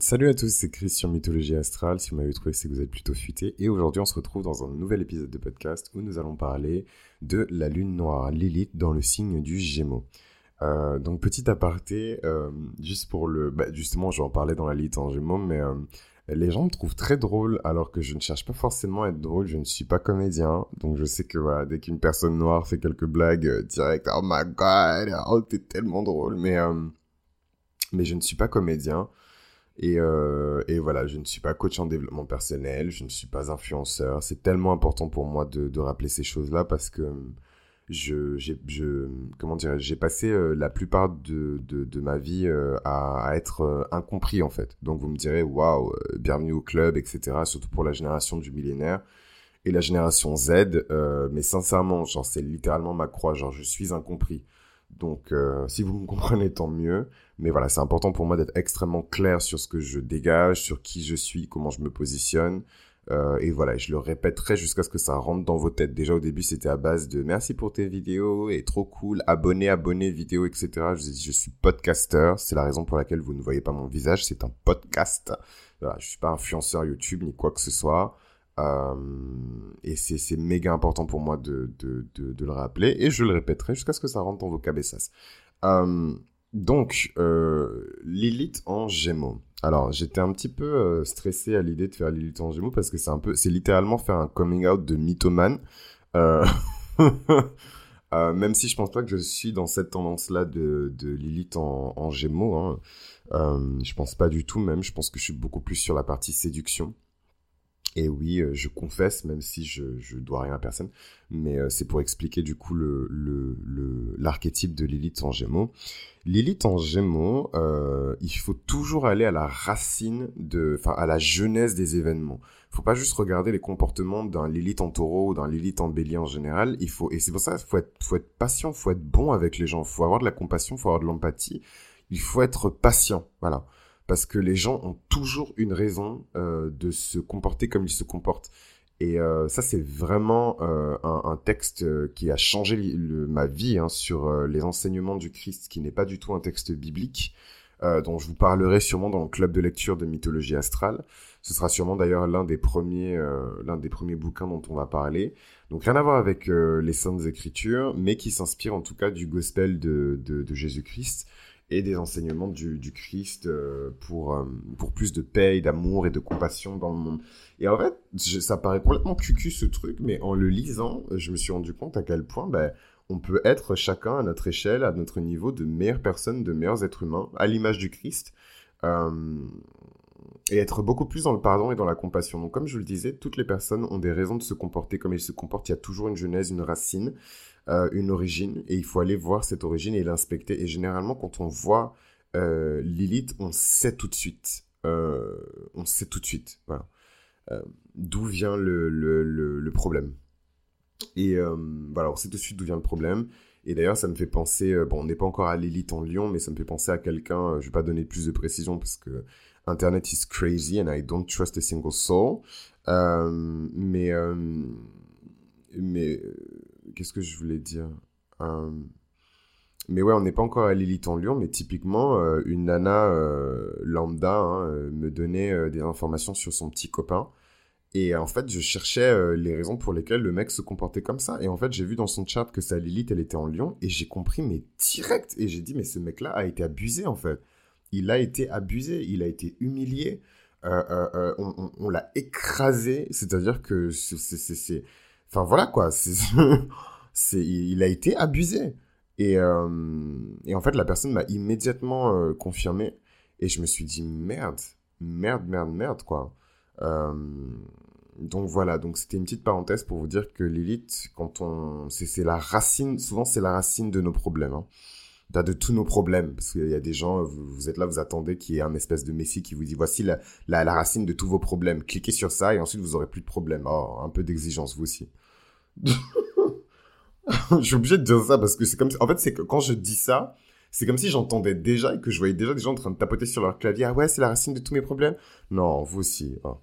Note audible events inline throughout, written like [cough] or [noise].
Salut à tous, c'est Christian Mythologie Astrale. Si vous m'avez trouvé, c'est que vous êtes plutôt futé. Et aujourd'hui, on se retrouve dans un nouvel épisode de podcast où nous allons parler de la lune noire Lilith dans le signe du Gémeaux. Euh, donc petit aparté, euh, juste pour le, bah, justement, j'en parlais dans la Lilith en Gémeaux, mais euh, les gens me trouvent très drôle alors que je ne cherche pas forcément à être drôle. Je ne suis pas comédien, donc je sais que dès qu'une personne noire fait quelques blagues direct, oh my god, oh t'es tellement drôle, mais mais je ne suis pas comédien. Et, euh, et, voilà, je ne suis pas coach en développement personnel, je ne suis pas influenceur. C'est tellement important pour moi de, de rappeler ces choses-là parce que je, j'ai, je, comment j'ai passé euh, la plupart de, de, de ma vie euh, à, à, être euh, incompris en fait. Donc vous me direz, waouh, bienvenue au club, etc. Surtout pour la génération du millénaire et la génération Z. mais sincèrement, genre c'est littéralement ma croix. Genre je suis incompris. Donc, euh, si vous me comprenez, tant mieux. Mais voilà, c'est important pour moi d'être extrêmement clair sur ce que je dégage, sur qui je suis, comment je me positionne. Euh, et voilà, je le répéterai jusqu'à ce que ça rentre dans vos têtes. Déjà au début, c'était à base de merci pour tes vidéos et trop cool, abonnez, abonnez, vidéos, etc. Je, je suis podcaster. C'est la raison pour laquelle vous ne voyez pas mon visage. C'est un podcast. Voilà, je suis pas influenceur YouTube ni quoi que ce soit. Euh, et c'est méga important pour moi de, de, de, de, le rappeler. Et je le répéterai jusqu'à ce que ça rentre dans vos cabessas. Euh, donc, euh, Lilith en Gémeaux. Alors, j'étais un petit peu euh, stressé à l'idée de faire Lilith en Gémeaux parce que c'est un peu, c'est littéralement faire un coming out de mythomane. Euh, [laughs] euh, même si je pense pas que je suis dans cette tendance-là de, de Lilith en, Gémeaux. Hein. Je pense pas du tout même. Je pense que je suis beaucoup plus sur la partie séduction. Et oui, euh, je confesse, même si je, je dois rien à personne, mais euh, c'est pour expliquer du coup le, le, le, l'archétype de Lilith en Gémeaux. Lilith en Gémeaux, euh, il faut toujours aller à la racine de, enfin à la genèse des événements. Faut pas juste regarder les comportements d'un Lilith en Taureau ou d'un Lilith en Bélier en général. Il faut, et c'est pour ça, faut être, faut être patient, faut être bon avec les gens, faut avoir de la compassion, faut avoir de l'empathie. Il faut être patient, voilà parce que les gens ont toujours une raison euh, de se comporter comme ils se comportent. Et euh, ça, c'est vraiment euh, un, texte qui a changé ma vie hein, sur les enseignements du Christ, qui n'est pas du tout un texte biblique, dont je vous parlerai sûrement dans le club de lecture de mythologie astrale. Ce sera sûrement d'ailleurs l'un des premiers, des premiers bouquins dont on va parler. Donc rien à voir avec les saintes écritures, mais qui s'inspire en tout cas du gospel de Jésus-Christ et des enseignements du, Christ euh, pour, euh, pour plus de paix, d'amour et de compassion dans le monde. Et en fait, ça paraît complètement cucu ce truc, mais en le lisant, je me suis rendu compte à quel point ben, on peut être chacun à notre échelle, à notre niveau, de meilleures personnes, de meilleurs êtres humains, à l'image du Christ. Euh, et être beaucoup plus dans le pardon et dans la compassion. Donc, comme je le disais, toutes les personnes ont des raisons de se comporter comme elles se comportent. Il y a toujours une genèse, une racine euh, une origine et il faut aller voir cette origine et l'inspecter. Et généralement, quand on voit euh, on sait tout de suite. Euh, on sait tout de suite. Voilà. Euh, d'où vient le, le, le, problème. Et euh, voilà, on sait tout de suite d'où vient le problème. Et d'ailleurs, ça me fait penser, euh, bon, on n'est pas encore à Lilith en Lyon, mais ça me fait penser à quelqu'un, je vais pas donner plus de précision parce que Internet is crazy and I don't trust a single soul. mais, mais qu'est-ce que je voulais dire. Mais ouais, on n'est pas encore à Lilith en Lyon, mais typiquement, euh, une nana euh, lambda hein, euh, me donnait des informations sur son petit copain. Et en fait, je cherchais les raisons pour lesquelles le mec se comportait comme ça. Et en fait, j'ai vu dans son chat que sa Lilith, elle était en Lyon. Et j'ai compris, mais direct. Et j'ai dit, mais ce mec-là a été abusé, en fait. Il a été abusé, il a été humilié. on l'a écrasé. C'est-à-dire que c'est Enfin voilà quoi, c'est, [laughs] il a été abusé. Et, euh, et en fait, la personne m'a immédiatement euh, confirmé. Et je me suis dit, merde, merde, merde, merde, quoi. Euh, donc voilà, donc c'était une petite parenthèse pour vous dire que Lilith, quand on... C'est la racine, souvent c'est la racine de nos problèmes. Hein de tous nos problèmes. Parce qu'il y a des gens, vous, êtes là, vous attendez qu'il y ait un espèce de messie qui vous dit voici la, la, la, racine de tous vos problèmes. Cliquez sur ça et ensuite vous aurez plus de problèmes. Oh, un peu d'exigence, vous aussi. [laughs] je suis obligé de dire ça parce que c'est comme si... En fait, c'est que quand je dis ça, c'est comme si j'entendais déjà et que je voyais déjà des gens en train de tapoter sur leur clavier. Ah ouais, c'est la racine de tous mes problèmes? Non, vous aussi. Oh.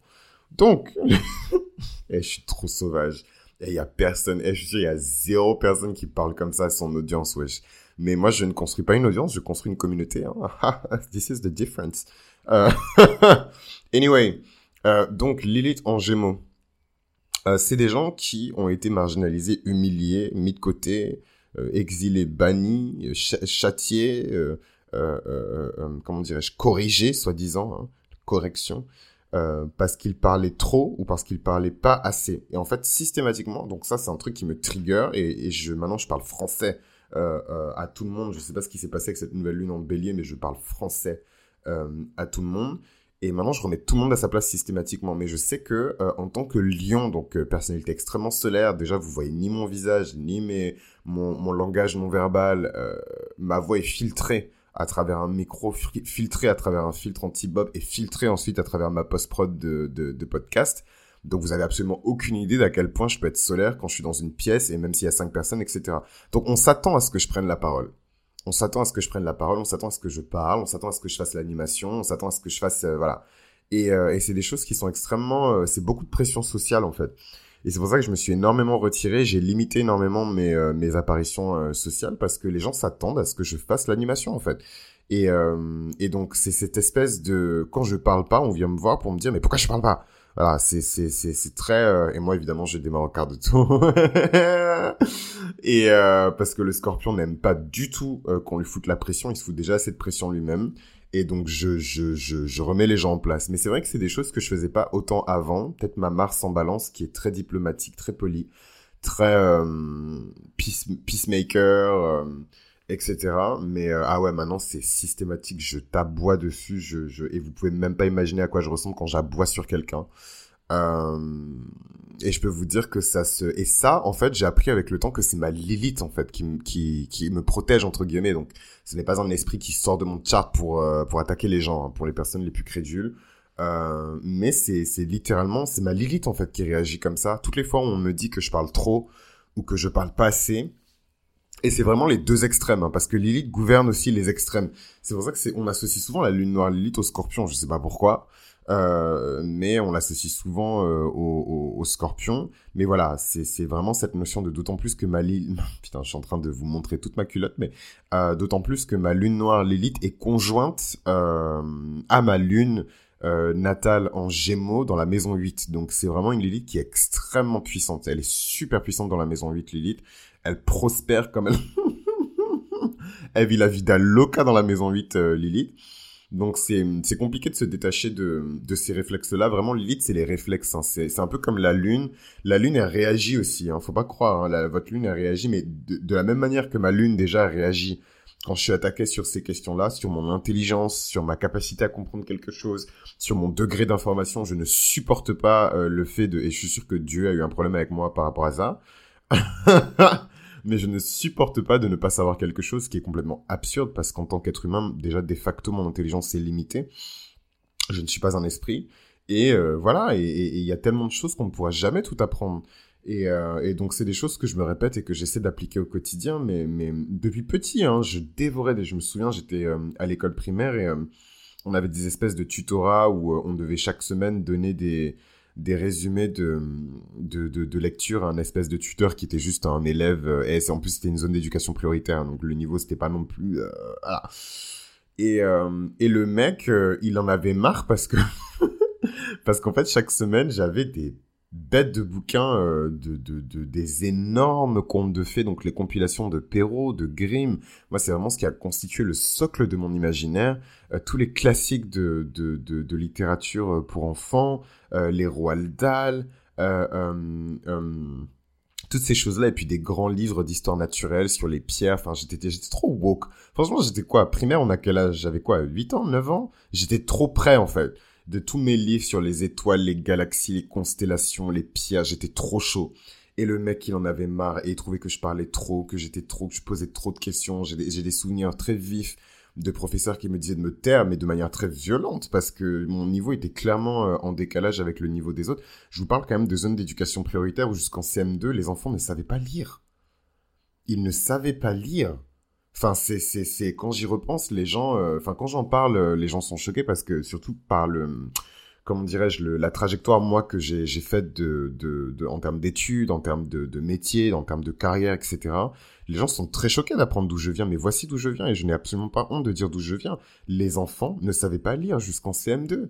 Donc, et [laughs] eh, je suis trop sauvage. Et il y a personne, et eh, je il y a zéro personne qui parle comme ça à son audience, wesh. Mais moi, je ne construis pas une audience, je construis une communauté. Hein. [laughs] This is the difference. [laughs] anyway, donc Lilith en Gémeaux. c'est des gens qui ont été marginalisés, humiliés, mis de côté, exilés, bannis, châtiés, comment dirais-je, corrigés, soi-disant, hein, correction, euh, parce qu'il parlait trop ou parce qu'il parlait pas assez. Et en fait, systématiquement, donc ça c'est un truc qui me trigger et, je maintenant je parle français euh, euh, à tout le monde. Je sais pas ce qui s'est passé avec cette nouvelle lune en bélier, mais je parle français à tout le monde. Et maintenant, je remets tout le monde à sa place systématiquement. Mais je sais que en tant que lion, donc personnalité extrêmement solaire, déjà vous voyez ni mon visage, ni mes, mon, mon langage non verbal, ma voix est filtrée à travers un micro, filtré à travers un filtre anti-bob et filtré ensuite à travers ma post-prod de, de, podcast. Donc vous avez absolument aucune idée d'à quel point je peux être solaire quand je suis dans une pièce et même s'il y a cinq personnes, etc. Donc on s'attend à ce que je prenne la parole. On s'attend à ce que je prenne la parole, on s'attend à ce que je parle, on s'attend à ce que je fasse l'animation, on s'attend à ce que je fasse, euh, voilà. Et, euh, et c'est des choses qui sont extrêmement, euh, c'est beaucoup de pression sociale en fait. Et c'est pour ça que je me suis énormément retiré, j'ai limité énormément mes, euh, mes apparitions euh, sociales parce que les gens s'attendent à ce que je fasse l'animation en fait. Et, et donc c'est cette espèce de quand je parle pas, on vient me voir pour me dire mais pourquoi je parle pas? Voilà, c'est c'est c'est c'est très et moi évidemment j'ai des quart de tout. [laughs] et parce que le Scorpion n'aime pas du tout qu'on lui foute la pression, il se fout déjà assez de pression lui-même et donc je, je, je, je, remets les gens en place. Mais c'est vrai que c'est des choses que je faisais pas autant avant. Peut-être ma Mars en balance qui est très diplomatique, très poli, très euh, peace, peacemaker, euh, etc. Mais euh, ah ouais, maintenant c'est systématique. Je t'aboie dessus. Je, je, et vous pouvez même pas imaginer à quoi je ressemble quand j'aboie sur quelqu'un. Euh, et je peux vous dire que ça se et ça en fait j'ai appris avec le temps que c'est ma Lilith en fait qui qui qui me protège entre guillemets donc ce n'est pas un esprit qui sort de mon chart pour euh, pour attaquer les gens hein, pour les personnes les plus crédules mais c'est c'est littéralement c'est ma Lilith en fait qui réagit comme ça toutes les fois où on me dit que je parle trop ou que je parle pas assez et c'est vraiment les deux extrêmes, hein, parce que Lilith gouverne aussi les extrêmes. C'est pour ça que c'est, on associe souvent la lune noire Lilith au scorpion, je sais pas pourquoi. Euh, mais on l'associe souvent euh, au, au, scorpion. Mais voilà, c'est vraiment cette notion de d'autant plus que ma lune... [laughs] Putain, je suis en train de vous montrer toute ma culotte, mais euh, d'autant plus que ma lune noire Lilith est conjointe euh, à ma lune euh, natale en gémeaux dans la maison 8. Donc c'est vraiment une Lilith qui est extrêmement puissante. Elle est super puissante dans la maison 8, Lilith. Elle prospère comme elle... [laughs] elle vit la vida loca dans la maison 8, Lilith. Donc c'est compliqué de se détacher de de ces réflexes-là. Vraiment, Lilith, c'est les réflexes. Hein. C'est un peu comme la lune. La lune, elle réagit aussi. Hein. Faut pas croire. Hein. La, votre lune, elle réagit, mais de, de, la même manière que ma lune déjà réagit quand je suis attaqué sur ces questions-là, sur mon intelligence, sur ma capacité à comprendre quelque chose, sur mon degré d'information. Je ne supporte pas euh, le fait de. Et je suis sûr que Dieu a eu un problème avec moi par rapport à ça. [laughs] mais je ne supporte pas de ne pas savoir quelque chose qui est complètement absurde parce qu'en tant qu'être humain, déjà de facto mon intelligence est limitée. Je ne suis pas un esprit et euh, voilà. Et il y a tellement de choses qu'on ne pourra jamais tout apprendre. Et, euh, et donc c'est des choses que je me répète et que j'essaie d'appliquer au quotidien. Mais, depuis petit, hein, je dévorais. Je me souviens, j'étais euh, à l'école primaire et on avait des espèces de tutorats où on devait chaque semaine donner des des résumés de, de, de, lecture à un espèce de tuteur qui était juste un élève. Euh, et en plus, c'était une zone d'éducation prioritaire, donc le niveau, c'était pas non plus... Euh, et, euh, et le mec, il en avait marre parce que... [laughs] parce qu'en fait, chaque semaine, j'avais des bête de bouquins euh, de, de, de, des énormes contes de fées, donc les compilations de Perrault, de Grimm. Moi, c'est vraiment ce qui a constitué le socle de mon imaginaire. Euh, tous les classiques de, de littérature euh, pour enfants, les Roald Dahl, toutes ces choses-là, et puis des grands livres d'histoire naturelle sur les pierres. Enfin, j'étais, j'étais trop woke. Franchement, j'étais quoi? Primaire, on a quel âge? J'avais quoi? 8 ans? 9 ans? J'étais trop prêt, en fait de tous mes livres sur les étoiles, les galaxies, les constellations, les pierres. J'étais trop chaud. Et le mec, il en avait marre et il trouvait que je parlais trop, que j'étais trop, que je posais trop de questions. J'ai des, des, souvenirs très vifs de professeurs qui me disaient de me taire, mais de manière très violente, parce que mon niveau était clairement euh, en décalage avec le niveau des autres. Je vous parle quand même de zones d'éducation prioritaire où jusqu'en CM2, les enfants ne savaient pas lire. Ils ne savaient pas lire. Enfin, c'est, c'est, c'est, quand j'y repense, les gens, euh, enfin, quand j'en parle, euh, les gens sont choqués parce que, surtout par le, comment dirais-je, la trajectoire, moi, que j'ai faite de, de, de, en termes d'études, en termes de, de métier, en termes de carrière, etc., les gens sont très choqués d'apprendre d'où je viens, mais voici d'où je viens, et je n'ai absolument pas honte de dire d'où je viens. Les enfants ne savaient pas lire jusqu'en CM2.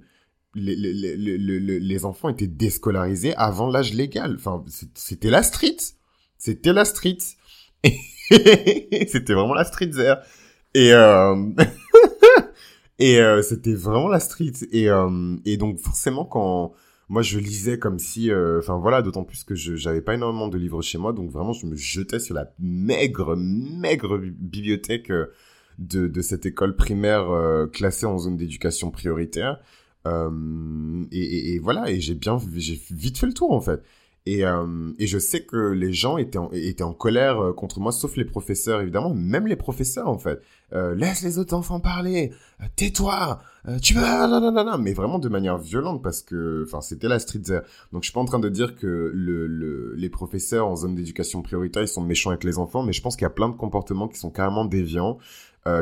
Les, les, les, les, enfants étaient déscolarisés avant l'âge légal. Enfin, c'était la street. C'était la street. [laughs] c'était vraiment la street there. Et, euh... [laughs] Et euh, c'était vraiment la street. Et, euh, et donc forcément quand moi je lisais comme si, euh, enfin voilà, d'autant plus que je j'avais pas énormément de livres chez moi, donc vraiment je me jetais sur la maigre maigre bibliothèque de, de cette école primaire classée en zone d'éducation prioritaire. Et, et, et, voilà, et j'ai bien, j'ai vite fait le tour en fait. Et, euh, et je sais que les gens étaient en, étaient en colère euh, contre moi, sauf les professeurs, évidemment, même les professeurs, en fait. Euh, laisse les autres enfants parler, euh, tais-toi, euh, tu vas, non, non, non, non, mais vraiment de manière violente, parce que, enfin, c'était la street there. Donc, je suis pas en train de dire que le, le, les professeurs en zone d'éducation prioritaire, ils sont méchants avec les enfants, mais je pense qu'il y a plein de comportements qui sont carrément déviants,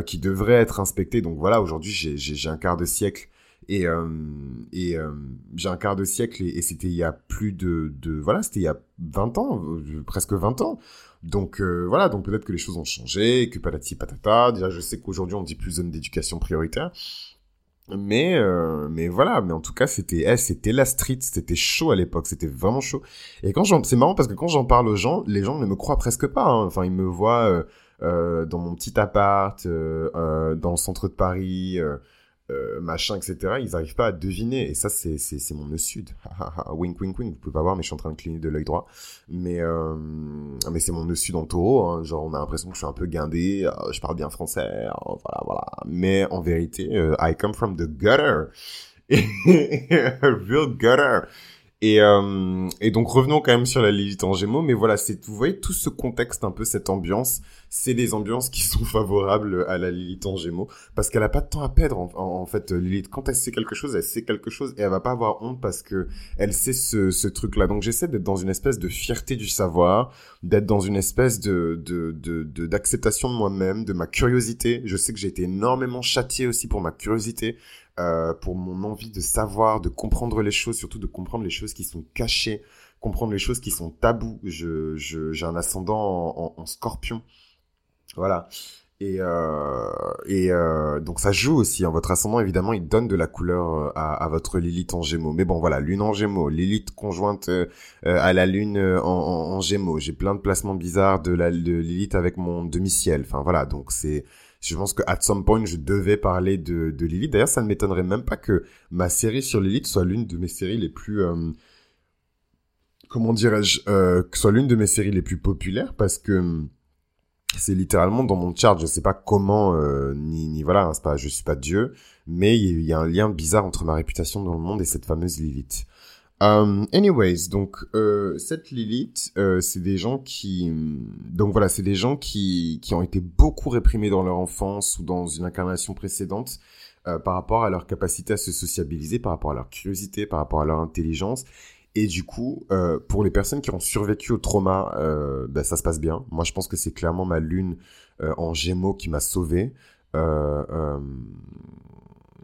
qui devraient être inspectés. Donc, voilà, aujourd'hui, j'ai un quart de siècle et, euh, et euh, j'ai un quart de siècle et, c'était il y a plus de, de voilà, c'était il y a 20 ans, euh, presque 20 ans. Donc voilà, donc peut-être que les choses ont changé, que patati patata. Déjà, je sais qu'aujourd'hui on dit plus zone d'éducation prioritaire. Mais mais voilà, mais en tout cas c'était eh, c'était la street, c'était chaud à l'époque, c'était vraiment chaud. Et quand c'est marrant parce que quand j'en parle aux gens, les gens ne me croient presque pas. Hein. Enfin ils me voient euh, dans mon petit appart, dans le centre de Paris. Euh, machin, etc., ils n'arrivent pas à deviner. Et ça, c'est, c'est, mon nœud sud. wink, wink, wink. Vous pouvez pas voir, mais je suis en train de cligner de l'œil droit. Mais, euh, mais c'est mon nœud sud en taureau. Hein. Genre, on a l'impression que je suis un peu guindé. Euh, je parle bien français. voilà, voilà. Mais en vérité, I come from the gutter. [laughs] Real gutter. Et, euh, et donc revenons quand même sur la Lilith en Gémeaux, mais voilà, c'est vous voyez tout ce contexte, un peu cette ambiance, c'est des ambiances qui sont [laughs] favorables à la Lilith en Gémeaux, parce qu'elle a pas de temps à perdre en, fait. Lilith, quand elle sait quelque chose, elle sait quelque chose et elle va pas avoir honte parce que elle sait ce, ce truc-là. Donc j'essaie d'être dans une espèce de fierté du savoir, d'être dans une espèce de de de d'acceptation de, de moi-même, de ma curiosité. Je sais que j'ai été énormément châtié aussi pour ma curiosité. Euh, pour mon envie de savoir, de comprendre les choses, surtout de comprendre les choses qui sont cachées, comprendre les choses qui sont tabous. Je, j'ai un ascendant en, scorpion. Voilà. Et, euh, et euh, donc ça joue aussi. Hein. Votre ascendant, évidemment, il donne de la couleur euh, à, à, votre Lilith en Gémeaux. Mais bon, voilà, Lune en Gémeaux, Lilith conjointe euh, à la Lune en, en, en Gémeaux. J'ai plein de placements bizarres de la de Lilith avec mon demi-ciel. Enfin voilà, donc c'est je pense que at some point je devais parler de, de Lilith. D'ailleurs, ça ne m'étonnerait même pas que ma série sur Lilith soit l'une de mes séries les plus euh, comment dirais-je euh, que soit l'une de mes séries les plus populaires parce que hum, c'est littéralement dans mon chart. Je sais pas comment euh, ni ni voilà, hein, c'est pas je suis pas Dieu, mais il y, y, a un lien bizarre entre ma réputation dans le monde et cette fameuse Lilith. Um, anyways, donc euh, cette Lilith, euh, c'est des gens qui, donc voilà, c'est des gens qui qui ont été beaucoup réprimés dans leur enfance ou dans une incarnation précédente euh, par rapport à leur capacité à se sociabiliser, par rapport à leur curiosité, par rapport à leur intelligence. Et du coup, euh, pour les personnes qui ont survécu au trauma, euh, ben, ça se passe bien. Moi, je pense que c'est clairement ma lune euh, en Gémeaux qui m'a sauvé. Euh,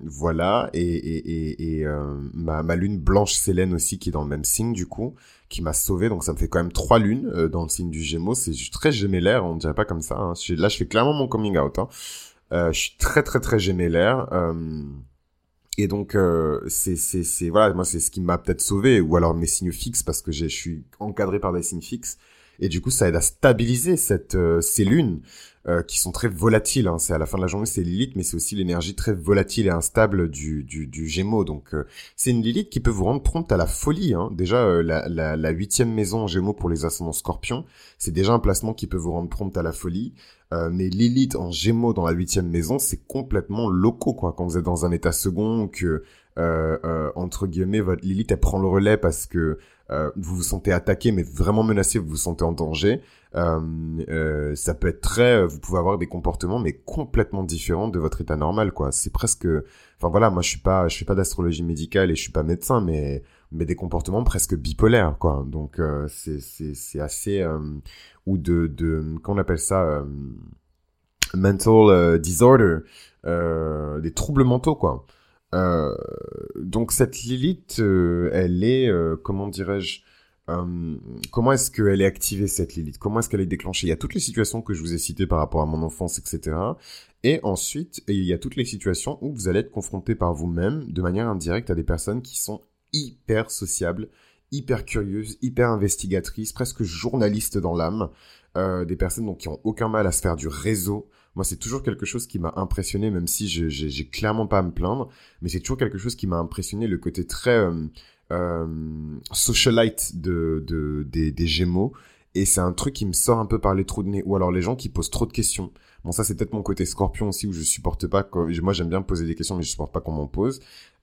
voilà, et, et, et, euh, ma, ma lune blanche Célène aussi, qui est dans le même signe du coup, qui m'a sauvé, donc ça me fait quand même trois lunes euh, dans le signe du Gémeaux, c'est très gémellaire, on dirait pas comme ça, hein. là je fais clairement mon coming out, hein. Euh, je suis très très très gémellaire, et donc c'est c'est c'est voilà, moi c'est ce qui m'a peut-être sauvé, ou alors mes signes fixes, parce que je suis encadré par des signes fixes, et du coup ça aide à stabiliser cette ces lunes euh, qui sont très volatiles. Hein. C'est à la fin de la journée, c'est Lilith, mais c'est aussi l'énergie très volatile et instable du, du, du Gémeaux. Donc euh, c'est une Lilith qui peut vous rendre prompte à la folie. Hein. Déjà, euh, la huitième maison en Gémeaux pour les ascendants Scorpions, c'est déjà un placement qui peut vous rendre prompte à la folie. mais Lilith en Gémeaux dans la huitième maison, c'est complètement loco quoi. Quand vous êtes dans un état second, que entre guillemets votre Lilith elle prend le relais parce que vous vous sentez attaqué, mais vraiment menacé, vous vous sentez en danger. Euh, euh, ça peut être très, euh, vous pouvez avoir des comportements mais complètement différents de votre état normal quoi. C'est presque, enfin voilà, moi je suis pas, je suis pas d'astrologie médicale et je suis pas médecin mais mais des comportements presque bipolaires quoi. Donc c'est c'est c'est assez ou de de comment on appelle ça mental disorder, des troubles mentaux quoi. Euh, donc cette Lilith, euh, elle est, euh, comment dirais-je, comment est-ce qu'elle est activée cette Lilith? Comment est-ce qu'elle est déclenchée? Il y a toutes les situations que je vous ai citées par rapport à mon enfance, etc. Et ensuite, il y a toutes les situations où vous allez être confronté par vous-même, de manière indirecte, à des personnes qui sont hyper sociables, hyper curieuses, hyper investigatrices, presque journalistes dans l'âme, des personnes donc qui ont aucun mal à se faire du réseau, moi, c'est toujours quelque chose qui m'a impressionné, même si j'ai clairement pas à me plaindre, mais c'est toujours quelque chose qui m'a impressionné, le côté très euh, euh, socialite de, de, des, Gémeaux. Et c'est un truc qui me sort un peu par les trous de nez. Ou alors les gens qui posent trop de questions. Bon, ça, c'est peut-être mon côté scorpion aussi, où je supporte pas... Moi, j'aime bien poser des questions, mais je supporte pas qu'on m'en pose.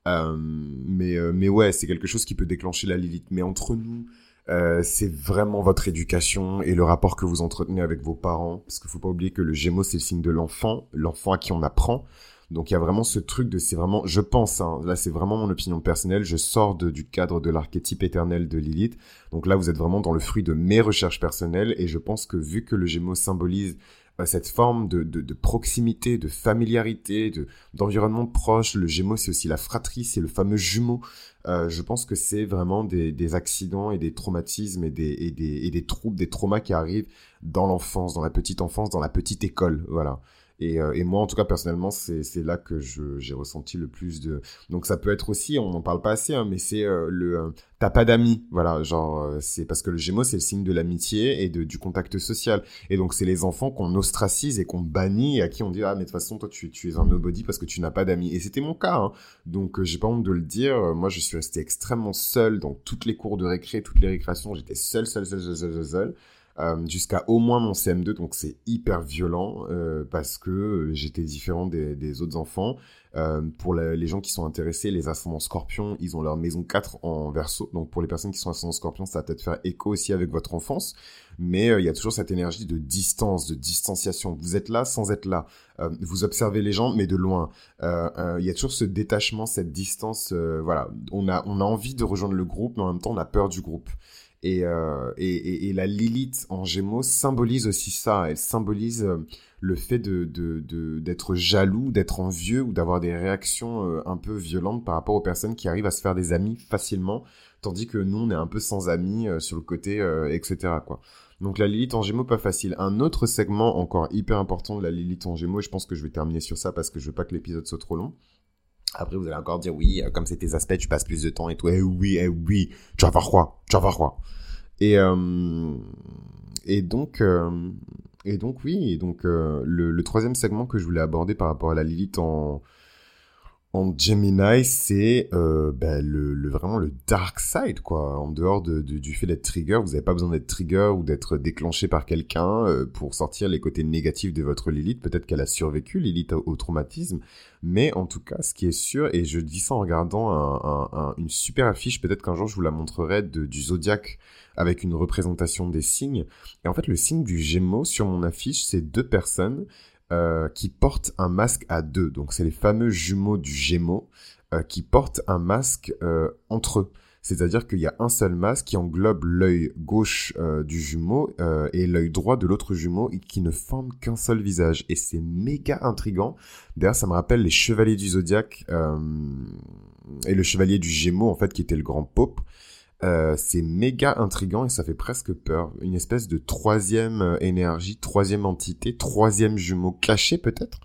Euh, mais, mais ouais, c'est quelque chose qui peut déclencher la Lilith. Mais entre nous, euh, c'est vraiment votre éducation et le rapport que vous entretenez avec vos parents. Parce qu'il faut pas oublier que le Gémeaux, c'est le signe de l'enfant, l'enfant à qui on apprend. Donc il y a vraiment ce truc de, c'est vraiment, je pense, hein, là c'est vraiment mon opinion personnelle, je sors du cadre de l'archétype éternel de Lilith. Donc là vous êtes vraiment dans le fruit de mes recherches personnelles et je pense que vu que le Gémeaux symbolise cette forme de, de, de, proximité, de familiarité, de d'environnement proche. Le Gémeaux, c'est aussi la fratrie, c'est le fameux jumeau. Euh, je pense que c'est vraiment des, des, accidents et des traumatismes et des, et des, et des troubles, des traumas qui arrivent dans l'enfance, dans la petite enfance, dans la petite école. Voilà. Et, euh, et, moi, en tout cas, personnellement, c'est là que j'ai ressenti le plus de... Donc ça peut être aussi, on n'en parle pas assez, hein, mais c'est euh, le... Euh, t'as pas d'amis, voilà, genre, c'est parce que le Gémeaux, c'est le signe de l'amitié et de, du contact social. Et donc, c'est les enfants qu'on ostracise et qu'on bannit et à qui on dit, ah, mais de toute façon, toi, tu, tu es un nobody parce que tu n'as pas d'amis. Et c'était mon cas, hein. donc j'ai pas honte de le dire. Moi, je suis resté extrêmement seul dans toutes les cours de récré, toutes les récréations. J'étais seul, seul, seul, seul, seul. seul. Euh, jusqu'à au moins mon CM2, donc c'est hyper violent euh, parce que j'étais différent des, des, autres enfants. Euh, pour les gens qui sont intéressés, les ascendants scorpions, ils ont leur maison 4 en verso. Donc pour les personnes qui sont ascendants scorpions, ça va peut-être faire écho aussi avec votre enfance. Mais il y a toujours cette énergie de distance, de distanciation. Vous êtes là sans être là. vous observez les gens, mais de loin. Il y a toujours ce détachement, cette distance. voilà, on a, on a envie de rejoindre le groupe, mais en même temps, on a peur du groupe. Euh, et, la Lilith en Gémeaux symbolise aussi ça. Elle symbolise euh, le fait de d'être jaloux, d'être envieux ou d'avoir des réactions euh, un peu violentes par rapport aux personnes qui arrivent à se faire des amis facilement, tandis que nous on est un peu sans amis sur le côté, etc. quoi. Donc la Lilith en Gémeaux pas facile. Un autre segment encore hyper important de la Lilith en Gémeaux, je pense que je vais terminer sur ça parce que je veux pas que l'épisode soit trop long. Après, vous allez encore dire, oui, comme c'est tes aspects, tu passes plus de temps et tout. Eh oui, eh oui, tu vas voir quoi Tu vas voir quoi et, euh, et donc, euh, et donc oui, et donc euh, le, le, troisième segment que je voulais aborder par rapport à la Lilith en, en Gemini, c'est euh, bah, le, vraiment le dark side, quoi. En dehors de, de, du fait d'être trigger, vous n'avez pas besoin d'être trigger ou d'être déclenché par quelqu'un euh, pour sortir les côtés négatifs de votre Lilith. Peut-être qu'elle a survécu, Lilith, au, au, traumatisme. Mais en tout cas, ce qui est sûr, et je dis ça en regardant un, un, une super affiche, peut-être qu'un jour je vous la montrerai, de, du zodiaque avec une représentation des signes. Et en fait, le signe du Gémeaux sur mon affiche, c'est deux personnes euh, qui portent un masque à deux. Donc, c'est les fameux jumeaux du Gémeaux euh, qui portent un masque euh, entre eux. C'est-à-dire qu'il y a un seul masque qui englobe l'œil gauche euh, du jumeau euh, et l'œil droit de l'autre jumeau et qui ne forment qu'un seul visage. Et c'est méga intrigant. D'ailleurs, ça me rappelle les chevaliers du zodiaque et le chevalier du gémeau, en fait, qui était le grand pope. Euh, c'est méga intrigant et ça fait presque peur. Une espèce de troisième euh, énergie, troisième entité, troisième jumeau caché peut-être,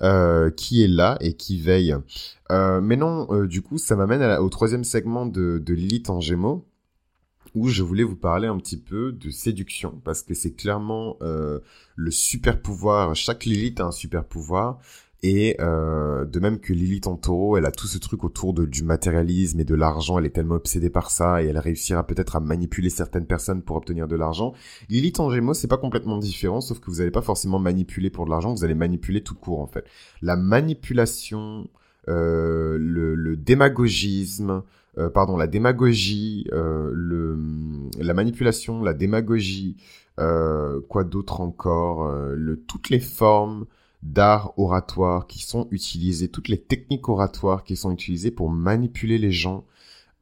euh, qui est là et qui veille. mais non, du coup, ça m'amène au troisième segment de, de Lilith en Gémeaux où je voulais vous parler un petit peu de séduction, parce que c'est clairement le super pouvoir, chaque Lilith a un super pouvoir, et euh, de même que Lilith en elle a tout ce truc autour de, du matérialisme et de l'argent, elle est tellement obsédée par ça et elle réussira peut-être à manipuler certaines personnes pour obtenir de l'argent. Lilith en gémeaux, c'est pas complètement différent, sauf que vous n'allez pas forcément manipuler pour de l'argent, vous allez manipuler tout court en fait. La manipulation, euh, le, le, démagogisme, euh, pardon, la démagogie, euh, le, la manipulation, la démagogie, euh, quoi d'autre encore, euh, le, toutes les formes d'art oratoire qui sont utilisées, toutes les techniques oratoires qui sont utilisées pour manipuler les gens,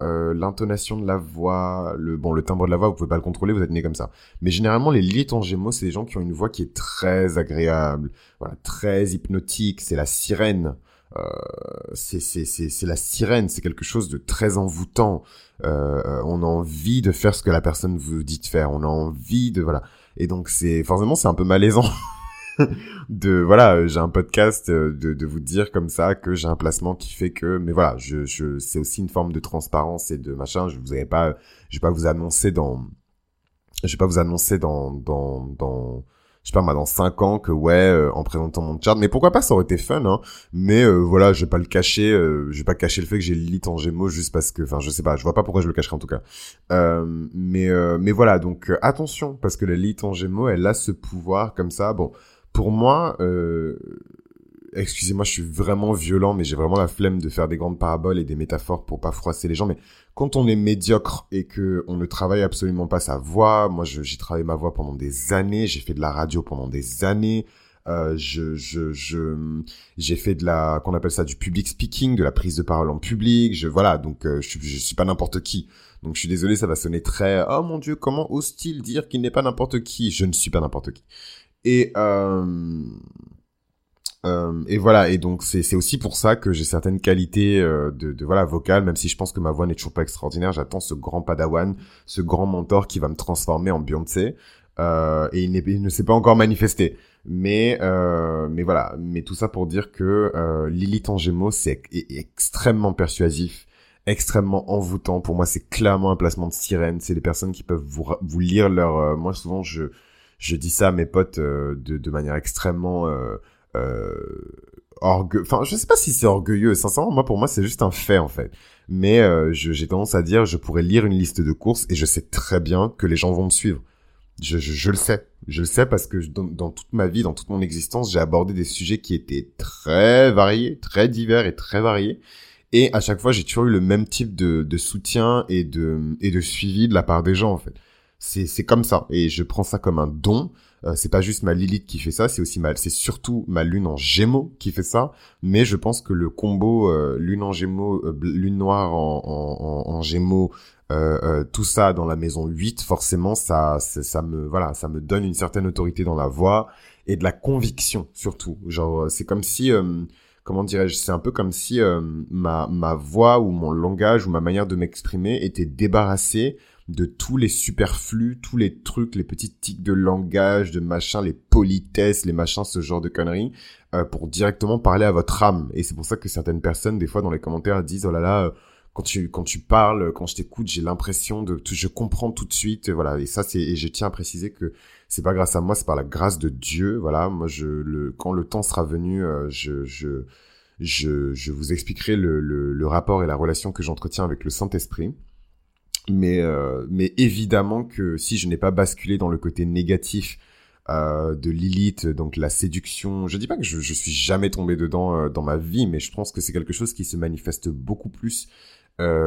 euh, l'intonation de la voix, le bon le timbre de la voix, vous pouvez pas le contrôler, vous êtes né comme ça. Mais généralement les Lilith en Gémeaux, c'est des gens qui ont une voix qui est très agréable, voilà, très hypnotique, c'est la sirène c'est c'est la sirène, c'est quelque chose de très envoûtant. on a envie de faire ce que la personne vous dit de faire, on a envie de voilà. Et donc c'est forcément c'est un peu malaisant [laughs] [laughs] de voilà, euh, j'ai un podcast euh, de, de vous dire comme ça que j'ai un placement qui fait que mais voilà, je, je c'est aussi une forme de transparence et de machin, je vous avais pas je vais pas vous annoncer dans je vais pas vous annoncer dans dans dans je sais pas moi dans 5 ans que ouais euh, en présentant mon chart. Mais pourquoi pas ça aurait été fun hein. Mais voilà je vais pas le cacher je vais pas cacher le fait que j'ai lit en Gémeaux juste parce que enfin je sais pas je vois pas pourquoi je le cacherais en tout cas. Mais mais voilà donc attention parce que la lit en Gémeaux elle a ce pouvoir comme ça. Bon pour moi, euh, excusez-moi, je suis vraiment violent, mais j'ai vraiment la flemme de faire des grandes paraboles et des métaphores pour pas froisser les gens. Mais quand on est médiocre et que on ne travaille absolument pas sa voix, moi, j'ai travaillé ma voix pendant des années, j'ai fait de la radio pendant des années. Euh, je, je, je, j'ai fait de la, qu'on appelle ça du public speaking, de la prise de parole en public. Je, voilà, donc euh, je, je suis pas n'importe qui. Donc je suis désolé, ça va sonner très, oh mon dieu, comment ose-t-il dire qu'il n'est pas n'importe qui? Je ne suis pas n'importe qui. Et euh, euh, et voilà, et donc c'est aussi pour ça que j'ai certaines qualités euh, de, de voilà vocales, même si je pense que ma voix n'est toujours pas extraordinaire. J'attends ce grand padawan, ce grand mentor qui va me transformer en Beyoncé. Euh, et il, il, ne s'est pas encore manifesté. Mais euh, mais voilà, mais tout ça pour dire que euh, Lilith en c'est extrêmement persuasif, extrêmement envoûtant. Pour moi, c'est clairement un placement de sirène. C'est des personnes qui peuvent vous vous lire leur. Euh, moi souvent je je dis ça à mes potes euh, de, de manière extrêmement euh, euh, orgue... enfin je sais pas si c'est orgueilleux sincèrement moi pour moi c'est juste un fait en fait. Mais euh, j'ai tendance à dire je pourrais lire une liste de courses et je sais très bien que les gens vont me suivre. Je, je, je le sais. Je le sais parce que dans, dans, toute ma vie dans toute mon existence j'ai abordé des sujets qui étaient très variés très divers et très variés. Et à chaque fois j'ai toujours eu le même type de, de soutien et de et de suivi de la part des gens en fait c'est comme ça et je prends ça comme un don. Euh, c'est pas juste ma Lilith qui fait ça, c'est aussi ma, c'est surtout ma lune en Gémeaux qui fait ça. Mais je pense que le combo euh, lune en Gémeaux, euh, lune noire en, en, en, Gémeaux, euh, tout ça dans la maison 8, forcément, ça, ça me, voilà, ça me donne une certaine autorité dans la voix et de la conviction surtout. Genre, c'est comme si comment dirais-je, c'est un peu comme si ma, ma voix ou mon langage ou ma manière de m'exprimer était débarrassée de tous les superflus, tous les trucs, les petits tics de langage, de machin, les politesses, les machins, ce genre de conneries, euh, pour directement parler à votre âme. Et c'est pour ça que certaines personnes, des fois, dans les commentaires, disent, oh là là, euh, quand tu, quand tu parles, quand je t'écoute, j'ai l'impression de, je comprends tout de suite, voilà. Et ça, c'est, et je tiens à préciser que c'est pas grâce à moi, c'est par la grâce de Dieu, voilà. Moi, je, le, quand le temps sera venu, euh, je, je, je, je vous expliquerai le, le, le rapport et la relation que j'entretiens avec le Saint-Esprit. Mais, euh, mais évidemment que si je n'ai pas basculé dans le côté négatif euh, de Lilith, donc la séduction, je dis pas que je, je suis jamais tombé dedans euh, dans ma vie, mais je pense que c'est quelque chose qui se manifeste beaucoup plus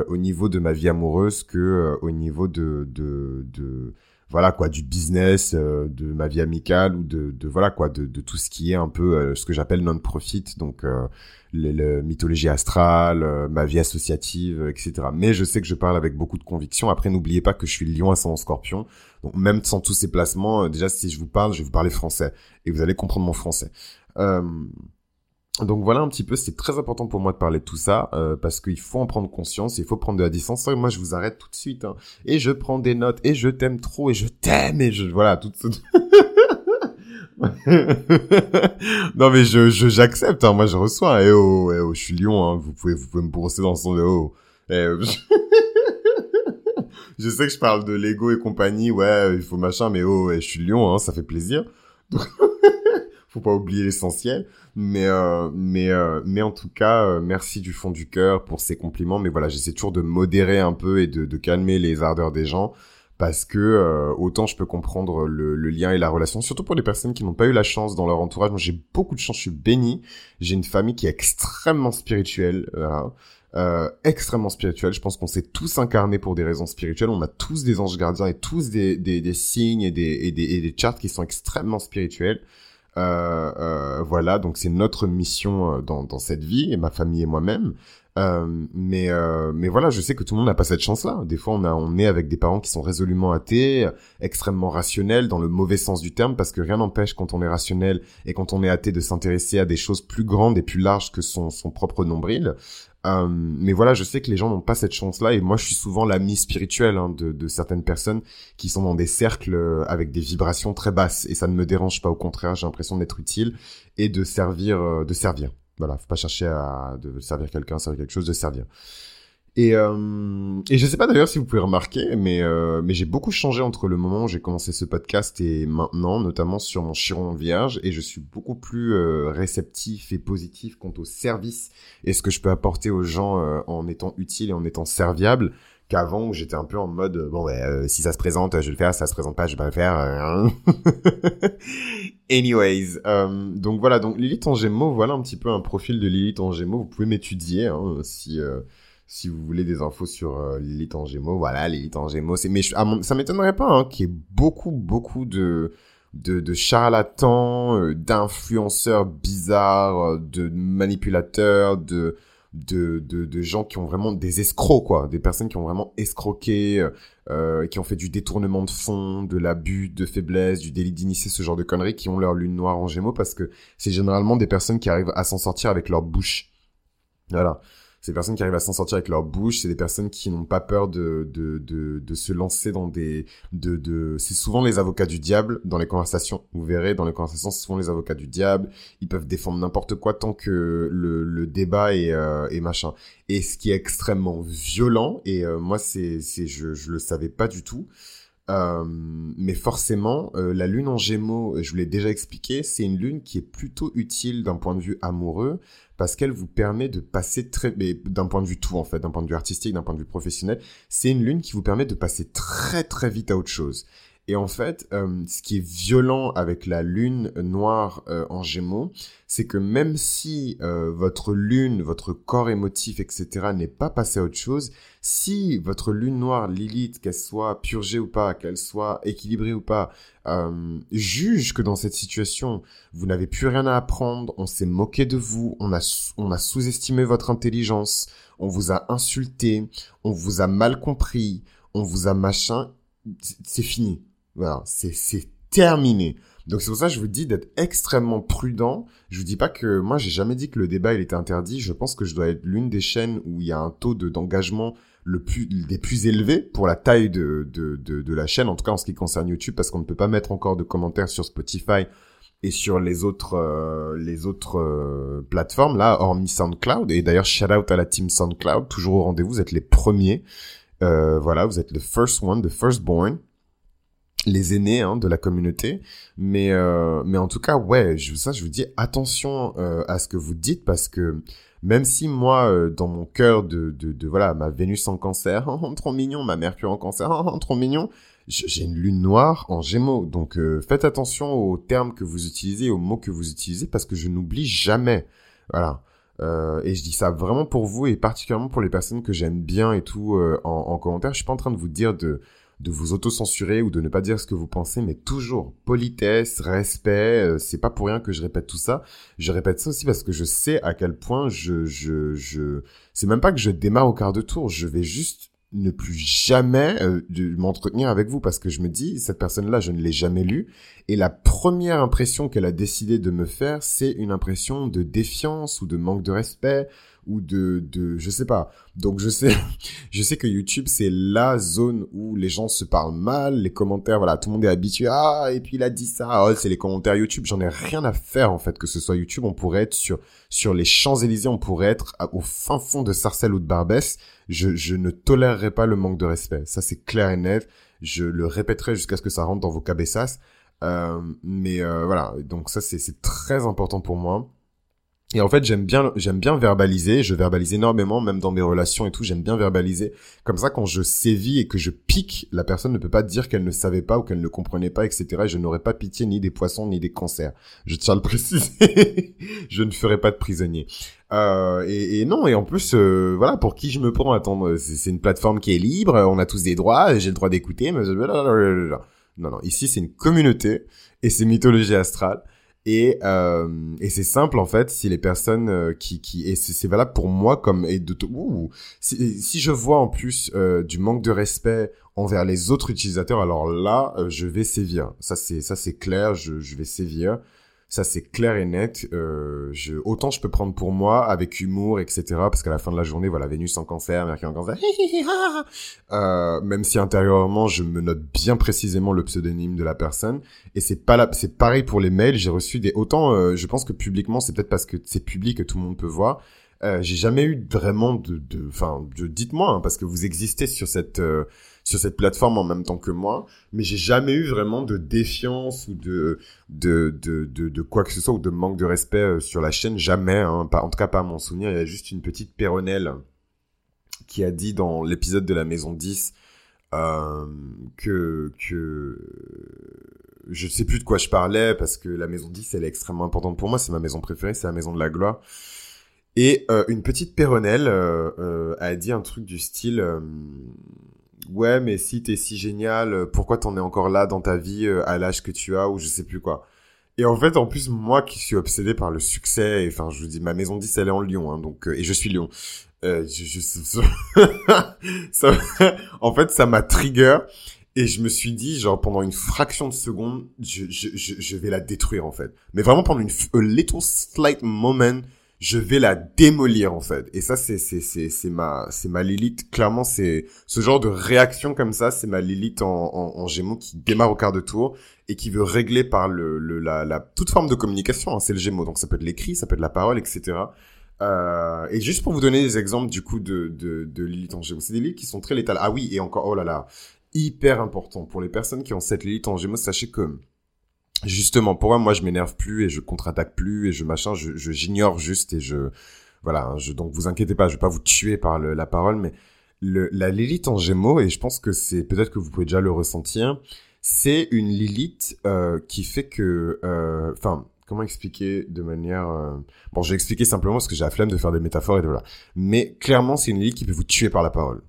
au niveau de ma vie amoureuse que au niveau de, de, de voilà quoi du business de ma vie amicale ou de, de voilà quoi de, de, tout ce qui est un peu ce que j'appelle non profit donc euh, le, mythologie astrale ma vie associative etc mais je sais que je parle avec beaucoup de conviction. Après n'oubliez pas que je suis lion ascendant scorpion. Donc même sans tous ces placements déjà si je vous parle je vais vous parler français. Et vous allez comprendre mon français. Donc voilà un petit peu, c'est très important pour moi de parler de tout ça, euh, parce qu'il faut en prendre conscience, il faut prendre de la distance. Moi, je vous arrête tout de suite, hein. et je prends des notes, et je t'aime trop, et je t'aime, et je... Voilà, tout... [laughs] [laughs] non mais je j'accepte, hein. moi je reçois, eh oh, eh oh, je suis lion, hein. vous pouvez vous pouvez me brosser dans son oh. Eh, [laughs] je... sais que je parle de Lego et compagnie, ouais, il faut machin, mais oh, eh, je suis lion, hein, ça fait plaisir. [laughs] faut pas oublier l'essentiel. Mais euh, mais euh, mais en tout cas, euh, merci du fond du cœur pour ces compliments. Mais voilà, j'essaie toujours de modérer un peu et de, de calmer les ardeurs des gens parce que autant je peux comprendre le, le, lien et la relation, surtout pour les personnes qui n'ont pas eu la chance dans leur entourage. Moi, j'ai beaucoup de chance, je suis béni. J'ai une famille qui est extrêmement spirituelle. Euh, extrêmement spirituelle. Je pense qu'on s'est tous incarnés pour des raisons spirituelles. On a tous des anges gardiens et tous des, des, des signes et des, et des, et des charts qui sont extrêmement spirituels. Euh, euh, voilà, donc c'est notre mission euh, dans, dans cette vie, et ma famille et moi-même. Euh, mais euh, mais voilà, je sais que tout le monde n'a pas cette chance-là. Des fois, on a on est avec des parents qui sont résolument athées, extrêmement rationnels dans le mauvais sens du terme, parce que rien n'empêche quand on est rationnel et quand on est athée de s'intéresser à des choses plus grandes et plus larges que son son propre nombril. Euh, mais voilà, je sais que les gens n'ont pas cette chance-là et moi je suis souvent l'ami spirituel hein, de, de, certaines personnes qui sont dans des cercles euh, avec des vibrations très basses et ça ne me dérange pas, au contraire, j'ai l'impression d'être utile et de servir, euh, de servir. Voilà, faut pas chercher à de servir quelqu'un, servir quelque chose, de servir. Et, euh, et je sais pas d'ailleurs si vous pouvez remarquer, mais, euh, mais j'ai beaucoup changé entre le moment où j'ai commencé ce podcast et maintenant, notamment sur mon chiron vierge, et je suis beaucoup plus euh, réceptif et positif quant au service et ce que je peux apporter aux gens euh, en étant utile et en étant serviable qu'avant où j'étais un peu en mode bon ouais si ça se présente je vais le faire si ça se présente pas je vais pas le faire hein. [laughs] anyways donc voilà donc Lilith en Gémeaux voilà un petit peu un profil de Lilith en Gémeaux vous pouvez m'étudier hein, si si vous voulez des infos sur euh, Lilith en Gémeaux, voilà, Lilith en Gémeaux. C'est, mais ça m'étonnerait pas hein, qu'il y ait beaucoup, beaucoup de de, de charlatans, euh, d'influenceurs bizarres, euh, de manipulateurs, de, de, de, de, gens qui ont vraiment des escrocs, quoi. Des personnes qui ont vraiment escroqué, euh, qui ont fait du détournement de fonds, de l'abus, de faiblesse, du délit d'initié, ce genre de conneries, qui ont leur lune noire en gémeaux, parce que c'est généralement des personnes qui arrivent à s'en sortir avec leur bouche. Voilà. C'est des personnes qui arrivent à s'en sortir avec leur bouche. C'est des personnes qui n'ont pas peur de, de, de, de, se lancer dans des... De, de... C'est souvent les avocats du diable dans les conversations. Vous verrez, dans les conversations, c'est souvent les avocats du diable. Ils peuvent défendre n'importe quoi tant que le, le débat est, euh, est machin. Et ce qui est extrêmement violent, et euh, moi, c'est, c'est, je, je le savais pas du tout, euh, mais forcément, euh, la lune en gémeaux, je vous l'ai déjà expliqué, c'est une lune qui est plutôt utile d'un point de vue amoureux, parce qu'elle vous permet de passer très, d'un point de vue tout en fait, d'un point de vue artistique, d'un point de vue professionnel, c'est une lune qui vous permet de passer très très vite à autre chose. Et en fait, euh, ce qui est violent avec la lune noire euh, en gémeaux, c'est que même si euh, votre lune, votre corps émotif, etc., n'est pas passé à autre chose, si votre lune noire Lilith, qu'elle soit purgée ou pas, qu'elle soit équilibrée ou pas, juge que dans cette situation, vous n'avez plus rien à apprendre, on s'est moqué de vous, on a, on a sous-estimé votre intelligence, on vous a insulté, on vous a mal compris, on vous a machin, c'est fini voilà, c'est c'est terminé. Donc c'est pour ça que je vous dis d'être extrêmement prudent. Je vous dis pas que moi j'ai jamais dit que le débat il était interdit. Je pense que je dois être l'une des chaînes où il y a un taux de d'engagement le plus des plus élevés pour la taille de, de, de, de la chaîne, en tout cas en ce qui concerne YouTube, parce qu'on ne peut pas mettre encore de commentaires sur Spotify et sur les autres euh, les autres euh, plateformes là, hormis SoundCloud. Et d'ailleurs shout out à la team SoundCloud, toujours au rendez-vous, vous êtes les premiers. Euh, voilà, vous êtes le first one, the first born les aînés hein, de la communauté. Mais euh, mais en tout cas ouais je, ça je vous dis attention euh, à ce que vous dites parce que même si moi euh, dans mon cœur de, de, de voilà ma Vénus en cancer [laughs] trop mignon ma Mercure en cancer [laughs] trop mignon j'ai une lune noire en gémeaux. Donc faites attention aux termes que vous utilisez aux mots que vous utilisez parce que je n'oublie jamais. Voilà. Et je dis ça vraiment pour vous et particulièrement pour les personnes que j'aime bien et tout en, en commentaire. Je suis pas en train de vous dire de de vous auto-censurer ou de ne pas dire ce que vous pensez, mais toujours politesse, respect. Euh, c'est pas pour rien que je répète tout ça. Je répète ça aussi parce que je sais à quel point je, je, je, c'est même pas que je démarre au quart de tour. Je vais juste ne plus jamais euh, m'entretenir avec vous parce que je me dis cette personne-là je ne l'ai jamais lue et la première impression qu'elle a décidé de me faire c'est une impression de défiance ou de manque de respect ou de, de je sais pas. Donc je sais, [laughs] je sais que YouTube c'est la zone où les gens se parlent mal, les commentaires, voilà, tout le monde est habitué. Ah et puis il a dit ça. Oh, c'est les commentaires YouTube. J'en ai rien à faire en fait que ce soit YouTube. On pourrait être sur sur les Champs Élysées, on pourrait être au fin fond de Sarcelles ou de Barbès. Je je ne tolérerai pas le manque de respect. Ça c'est clair et net. Je le répéterai jusqu'à ce que ça rentre dans vos cabessas. Euh, mais euh, voilà, donc ça c'est c'est très important pour moi. Et en fait, j'aime bien, j'aime bien verbaliser. Je verbalise énormément, même dans mes relations et tout. J'aime bien verbaliser. Comme ça, quand je sévis et que je pique, la personne ne peut pas dire qu'elle ne savait pas ou qu'elle ne comprenait pas, etc. Et je n'aurai pas pitié ni des poissons ni des cancers. Je tiens à le [laughs] préciser. je ne ferai pas de prisonnier. Euh, et, et, non, et en plus, euh, voilà, pour qui je me prends? Attends, c'est une plateforme qui est libre. On a tous des droits. J'ai le droit d'écouter. Mais non, non. Ici, c'est une communauté et c'est mythologie astrale. Et, euh, et c'est simple en fait, si les personnes euh, qui, qui et c'est valable pour moi comme et de ouh, si, si je vois en plus euh, du manque de respect envers les autres utilisateurs, alors là euh, je vais sévir. Ça c'est ça c'est clair, je, je vais sévir. Ça, c'est clair et net. Euh, je, autant je peux prendre pour moi, avec humour, etc. Parce qu'à la fin de la journée, voilà, Vénus en cancer, Mercure en cancer. euh, même si intérieurement, je me note bien précisément le pseudonyme de la personne. Et c'est pas là, c'est pareil pour les mails. J'ai reçu des, autant, euh, je pense que publiquement, c'est peut-être parce que c'est public que tout le monde peut voir. Euh, j'ai jamais eu vraiment de, enfin, de, dites-moi, hein, parce que vous existez sur cette, euh, sur cette plateforme en même temps que moi, mais j'ai jamais eu vraiment de défiance ou de de, de, de, quoi que ce soit ou de manque de respect euh, sur la chaîne, jamais, hein, pas, en tout cas pas à mon souvenir. Il y a juste une petite péronnelle qui a dit dans l'épisode de la maison 10 euh, que que je sais plus de quoi je parlais parce que la maison 10 elle est extrêmement importante pour moi, c'est ma maison préférée, c'est la maison de la gloire. Et euh, une petite péronnelle a dit un truc du style ouais, mais si t'es si génial, euh, pourquoi t'en es encore là dans ta vie euh, à l'âge que tu as ou je sais plus quoi. Et en fait, en plus, moi qui suis obsédé par le succès, enfin, je vous dis, ma maison 10, elle est en Lyon, hein, donc, euh, et je suis Lyon. Euh, je, je, [laughs] ça, en fait, ça m'a trigger. Et je me suis dit, genre, pendant une fraction de seconde, je, je, je, je vais la détruire, en fait. Mais vraiment pendant une a little slight moment, je vais la démolir en fait. Et ça c'est c'est c'est c'est ma c'est ma Lilith. Clairement c'est ce genre de réaction comme ça, c'est ma Lilith en, en, en, Gémeaux qui démarre au quart de tour et qui veut régler par le, le la, la toute forme de communication. Hein, c'est le Gémeaux, donc ça peut être l'écrit, ça peut être la parole, etc. Euh, et juste pour vous donner des exemples du coup de de, de Lilith en Gémeaux, c'est des Lilith qui sont très létales. Ah oui et encore oh là là hyper important pour les personnes qui ont cette Lilith en Gémeaux, sachez que justement pour moi je m'énerve plus et je contre-attaque plus et je machin je j'ignore juste et je voilà hein, je donc vous inquiétez pas je vais pas vous tuer par le, la parole mais le la Lilith en Gémeaux et je pense que c'est peut-être que vous pouvez déjà le ressentir c'est une Lilith euh, qui fait que euh, enfin comment expliquer de manière euh... bon je vais expliquer simplement parce que j'ai la flemme de faire des métaphores et de voilà mais clairement c'est une Lilith qui peut vous tuer par la parole.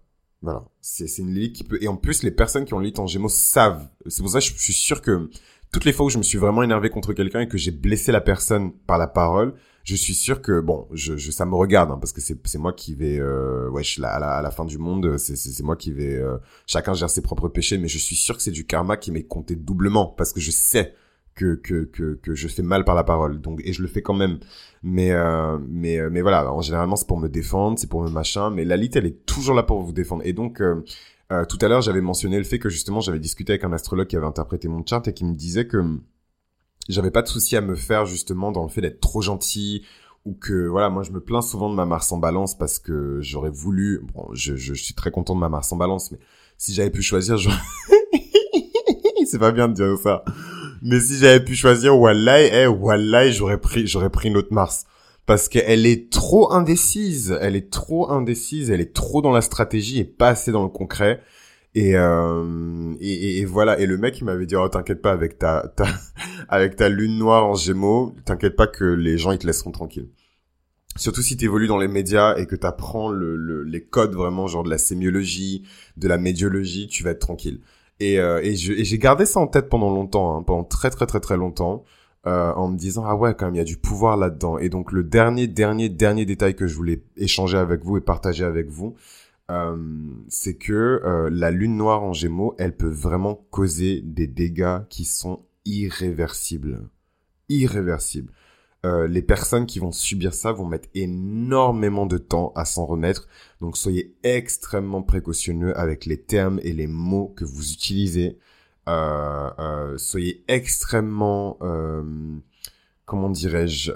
Voilà. C'est c'est une Lilith qui peut et en plus les personnes qui ont Lilith en Gémeaux savent. C'est pour ça que je suis sûr que toutes les fois où je me suis vraiment énervé contre quelqu'un et que j'ai blessé la personne par la parole, je suis sûr que bon, je, je ça me regarde hein, parce que c'est moi qui vais euh, wesh la, à la fin du monde, c'est c'est moi qui vais euh, chacun gère ses propres péchés, mais je suis sûr que c'est du karma qui m'est compté doublement parce que je sais que que que que je fais mal par la parole. Donc et je le fais quand même. Mais euh, mais euh, mais voilà, en généralement c'est pour me défendre, c'est pour me machin, mais la lit elle est toujours là pour vous défendre. Et donc euh, euh, tout à l'heure, j'avais mentionné le fait que justement, j'avais discuté avec un astrologue qui avait interprété mon chart et qui me disait que j'avais pas de souci à me faire justement dans le fait d'être trop gentil ou que voilà, moi je me plains souvent de ma Mars en Balance parce que j'aurais voulu. Bon, je, je, suis très content de ma Mars en Balance, mais si j'avais pu choisir, je... [laughs] c'est pas bien de dire ça. Mais si j'avais pu choisir Wallahi, eh, Wallahi, j'aurais pris, j'aurais pris une autre Mars parce qu'elle est trop indécise, elle est trop indécise, elle est trop dans la stratégie et pas assez dans le concret. Et, euh, et, voilà. Et le mec, il m'avait dit, oh, t'inquiète pas avec ta, ta, [laughs] avec ta lune noire en Gémeaux, t'inquiète pas que les gens ils te laisseront tranquille. Surtout si t'évolues dans les médias et que t'apprends le, le, les codes vraiment genre de la sémiologie, de la médiologie, tu vas être tranquille. Et, euh, et j'ai gardé ça en tête pendant longtemps, hein, pendant très très très très longtemps. Euh, en me disant ah ouais quand même il y a du pouvoir là-dedans et donc le dernier dernier dernier détail que je voulais échanger avec vous et partager avec vous euh, c'est que euh, la lune noire en Gémeaux elle peut vraiment causer des dégâts qui sont irréversibles irréversibles euh, les personnes qui vont subir ça vont mettre énormément de temps à s'en remettre. Donc soyez extrêmement précautionneux avec les termes et les mots que vous utilisez. Euh, euh, soyez extrêmement, euh, comment dirais-je,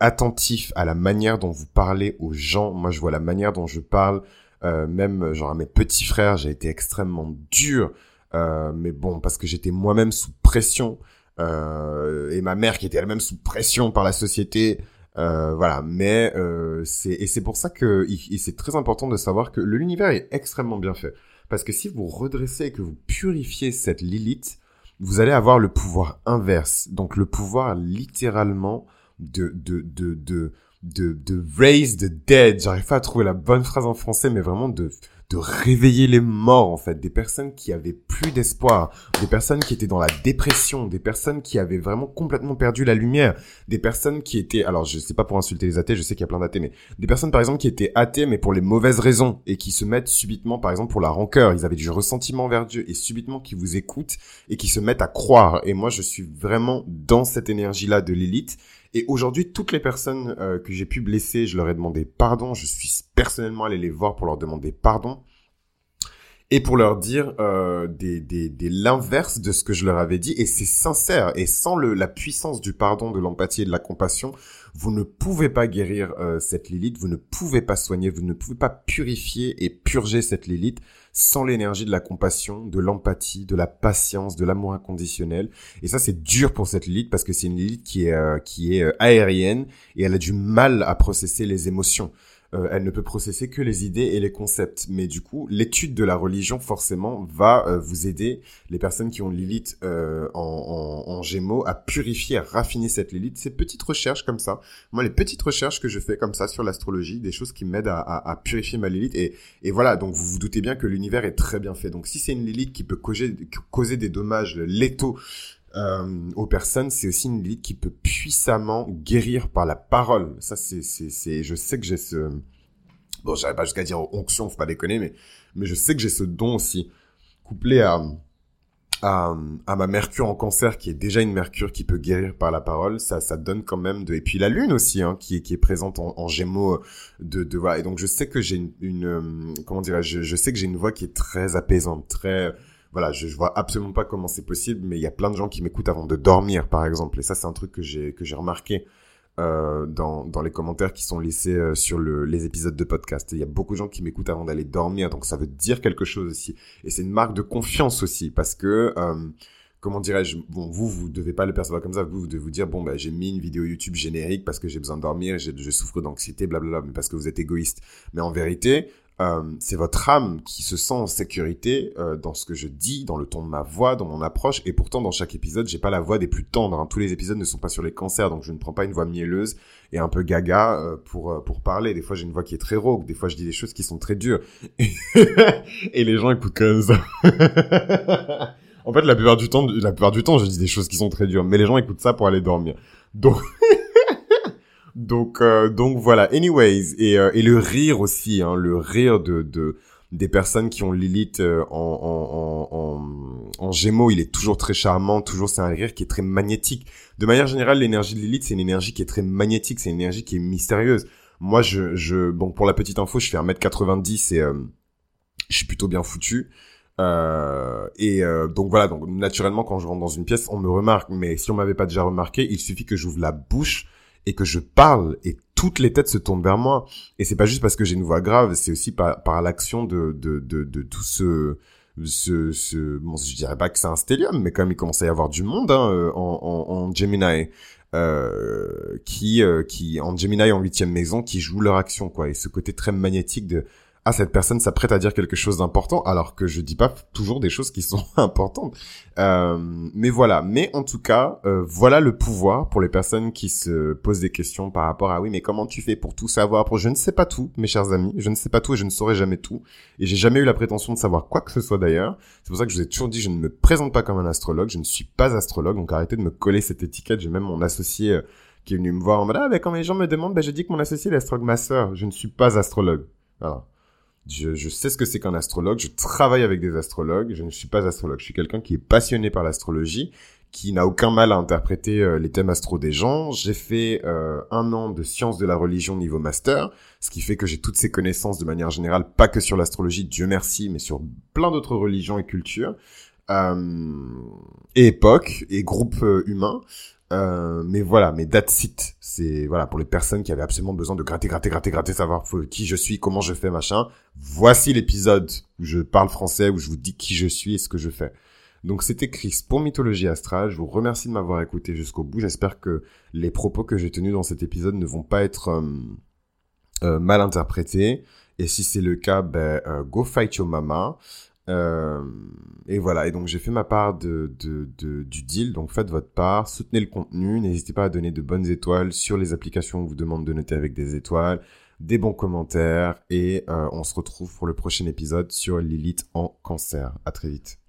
attentif à la manière dont vous parlez aux gens. Moi, je vois la manière dont je parle, même genre à mes petits frères, j'ai été extrêmement dur. mais bon, parce que j'étais moi-même sous pression. Euh, et ma mère qui était elle-même sous pression par la société. Euh, voilà, mais euh, c'est et c'est pour ça que c'est très important de savoir que l'univers est extrêmement bien fait. Parce que si vous redressez et que vous purifiez cette Lilith, vous allez avoir le pouvoir inverse. Donc le pouvoir littéralement de, de, de, de, de, de raise the dead. J'arrive pas à trouver la bonne phrase en français, mais vraiment de, de réveiller les morts en fait, des personnes qui avaient plus d'espoir, des personnes qui étaient dans la dépression, des personnes qui avaient vraiment complètement perdu la lumière, des personnes qui étaient, alors je sais pas pour insulter les athées, je sais qu'il y a plein d'athées, mais des personnes par exemple qui étaient athées mais pour les mauvaises raisons et qui se mettent subitement par exemple pour la rancœur, ils avaient du ressentiment vers Dieu et subitement qui vous écoutent et qui se mettent à croire. Et moi je suis vraiment dans cette énergie là de l'élite et aujourd'hui, toutes les personnes euh, que j'ai pu blesser, je leur ai demandé pardon. Je suis personnellement allé les voir pour leur demander pardon et pour leur dire euh, des, des, des l'inverse de ce que je leur avais dit. Et c'est sincère. Et sans le, la puissance du pardon, de l'empathie et de la compassion, vous ne pouvez pas guérir euh, cette Lilith, vous ne pouvez pas soigner, vous ne pouvez pas purifier et purger cette Lilith sans l'énergie de la compassion, de l'empathie, de la patience, de l'amour inconditionnel. Et ça, c'est dur pour cette Lilith parce que c'est une Lilith qui est, euh, qui est euh, aérienne et elle a du mal à processer les émotions. Euh, elle ne peut processer que les idées et les concepts. Mais du coup, l'étude de la religion, forcément, va euh, vous aider, les personnes qui ont Lilith euh, en, Gémeaux, à purifier, à raffiner cette Lilith. Ces petites recherches comme ça, moi, les petites recherches que je fais comme ça sur l'astrologie, des choses qui m'aident à, purifier ma Lilith. Et, et voilà, donc vous vous doutez bien que l'univers est très bien fait. Donc si c'est une Lilith qui peut causer, causer des dommages létaux euh, aux personnes, c'est aussi une Lilith qui peut puissamment guérir par la parole. Ça, c'est, c'est, c'est, je sais que j'ai ce, bon, j'arrive pas jusqu'à dire onction, faut pas déconner, mais, mais je sais que j'ai ce don aussi, couplé à, à, à, ma Mercure en cancer, qui est déjà une Mercure qui peut guérir par la parole, ça, ça donne quand même de, et puis la Lune aussi, hein, qui est, qui est présente en, en Gémeaux, de, de, voilà. Et donc, je sais que j'ai une, une euh, comment dirais-je, je sais que j'ai une voix qui est très apaisante, très, voilà, je, je, vois absolument pas comment c'est possible, mais il y a plein de gens qui m'écoutent avant de dormir, par exemple. Et ça, c'est un truc que j'ai que j'ai remarqué euh, dans dans les commentaires qui sont laissés euh, sur le, les épisodes de podcast. Il y a beaucoup de gens qui m'écoutent avant d'aller dormir, donc ça veut dire quelque chose aussi. Et c'est une marque de confiance aussi, parce que euh, comment dirais-je Bon, vous, vous devez pas le percevoir comme ça. Vous, vous devez vous dire bon, bah, j'ai mis une vidéo YouTube générique parce que j'ai besoin de dormir, je souffre d'anxiété, blablabla, mais parce que vous êtes égoïste. Mais en vérité, euh, c'est votre âme qui se sent en sécurité euh, dans ce que je dis, dans le ton de ma voix, dans mon approche. Et pourtant, dans chaque épisode, j'ai pas la voix des plus tendres. Hein. Tous les épisodes ne sont pas sur les cancers, donc je ne prends pas une voix mielleuse et un peu gaga euh, pour euh, pour parler. Des fois, j'ai une voix qui est très rauque. Des fois, je dis des choses qui sont très dures. et [laughs] les gens écoutent comme ça. [laughs] en fait, la plupart du temps, la plupart du temps, je dis des choses qui sont très dures, mais les gens écoutent ça pour aller dormir. Donc [laughs] donc, euh, donc voilà. Anyways, et, euh, et le rire aussi, hein, le rire de, de des personnes qui ont Lilith euh, en, en, en, en, Gémeaux, il est toujours très charmant, toujours c'est un rire qui est très magnétique. De manière générale, l'énergie de Lilith, c'est une énergie qui est très magnétique, c'est une énergie qui est mystérieuse. Moi, je, je, bon, pour la petite info, je fais 1m90 et je suis plutôt bien foutu. Euh, et donc voilà, donc naturellement quand je rentre dans une pièce, on me remarque. Mais si on m'avait pas déjà remarqué, il suffit que j'ouvre la bouche et que je parle et toutes les têtes se tournent vers moi. Et c'est pas juste parce que j'ai une voix grave, c'est aussi par, par l'action de, de, de, de tout ce, ce, ce, bon, je dirais pas que c'est un stellium, mais même il commence à y avoir du monde hein, euh, en, en, en Gemini. Euh, qui euh, qui en Gemini en huitième maison qui jouent leur action quoi et ce côté très magnétique de ah cette personne s'apprête à dire quelque chose d'important alors que je dis pas toujours des choses qui sont [laughs] importantes. Euh, mais voilà. Mais en tout cas euh, voilà le pouvoir pour les personnes qui se posent des questions par rapport à oui mais comment tu fais pour tout savoir pour je ne sais pas tout mes chers amis. Je ne sais pas tout et je ne saurai jamais tout. Et j'ai jamais eu la prétention de savoir quoi que ce soit d'ailleurs. C'est pour ça que je vous ai toujours dit je ne me présente pas comme un astrologue. Je ne suis pas astrologue. Donc arrêtez de me coller cette étiquette. J'ai même mon associé euh, qui est venu me voir en mode ah ben quand les gens me demandent ben je dis que mon associé est astrologue. Ma sœur je ne suis pas astrologue. Voilà je, je, sais ce que c'est qu'un astrologue. Je travaille avec des astrologues. Je ne suis pas astrologue. Je suis quelqu'un qui est passionné par l'astrologie, qui n'a aucun mal à interpréter euh, les thèmes astro des gens. J'ai fait euh, un an de sciences de la religion niveau master, ce qui fait que j'ai toutes ces connaissances de manière générale, pas que sur l'astrologie, Dieu merci, mais sur plein d'autres religions et cultures. Euh, et époques et groupes euh, humains. Euh, mais voilà, mais that's. C'est voilà pour les personnes qui avaient absolument besoin de gratter, gratter, gratter, gratter, savoir qui je suis, comment je fais, machin. Voici l'épisode où je parle français, où je vous dis qui je suis et ce que je fais. Donc c'était Chris pour Mythologie Astrale. Je vous remercie de m'avoir écouté jusqu'au bout. J'espère que les propos que j'ai tenus dans cet épisode ne vont pas être euh, euh, mal interprétés. Et si c'est le cas, ben, go fight your mama. Euh, et voilà, et donc j'ai fait ma part de, de, de, du deal, donc faites votre part, soutenez le contenu, n'hésitez pas à donner de bonnes étoiles sur les applications qu'on vous demande de noter avec des étoiles, des bons commentaires, et euh, on se retrouve pour le prochain épisode sur Lilith en cancer. À très vite.